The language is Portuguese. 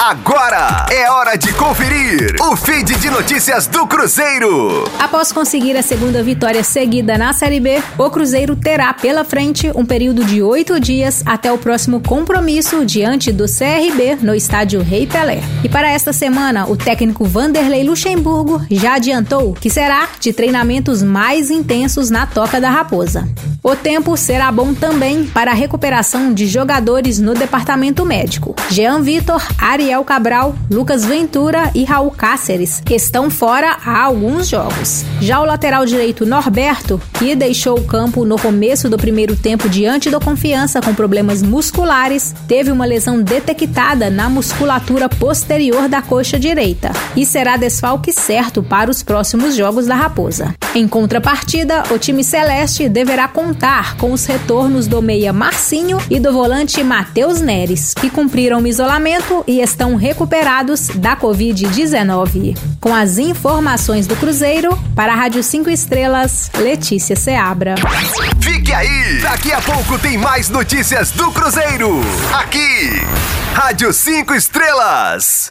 Agora é hora de conferir o feed de notícias do Cruzeiro. Após conseguir a segunda vitória seguida na Série B, o Cruzeiro terá pela frente um período de oito dias até o próximo compromisso diante do CRB no estádio Rei Pelé. E para esta semana, o técnico Vanderlei Luxemburgo já adiantou que será de treinamentos mais intensos na Toca da Raposa. O tempo será bom também para a recuperação de jogadores no departamento médico. Jean Vitor, Ariel Cabral, Lucas Ventura e Raul Cáceres estão fora há alguns jogos. Já o lateral direito Norberto, que deixou o campo no começo do primeiro tempo diante do Confiança com problemas musculares, teve uma lesão detectada na musculatura posterior da coxa direita e será desfalque certo para os próximos jogos da Raposa. Em contrapartida, o time celeste deverá contar com os retornos do meia Marcinho e do volante Matheus Neres, que cumpriram o isolamento e estão recuperados da Covid-19. Com as informações do Cruzeiro, para a Rádio 5 Estrelas, Letícia Seabra. Fique aí! Daqui a pouco tem mais notícias do Cruzeiro. Aqui, Rádio 5 Estrelas.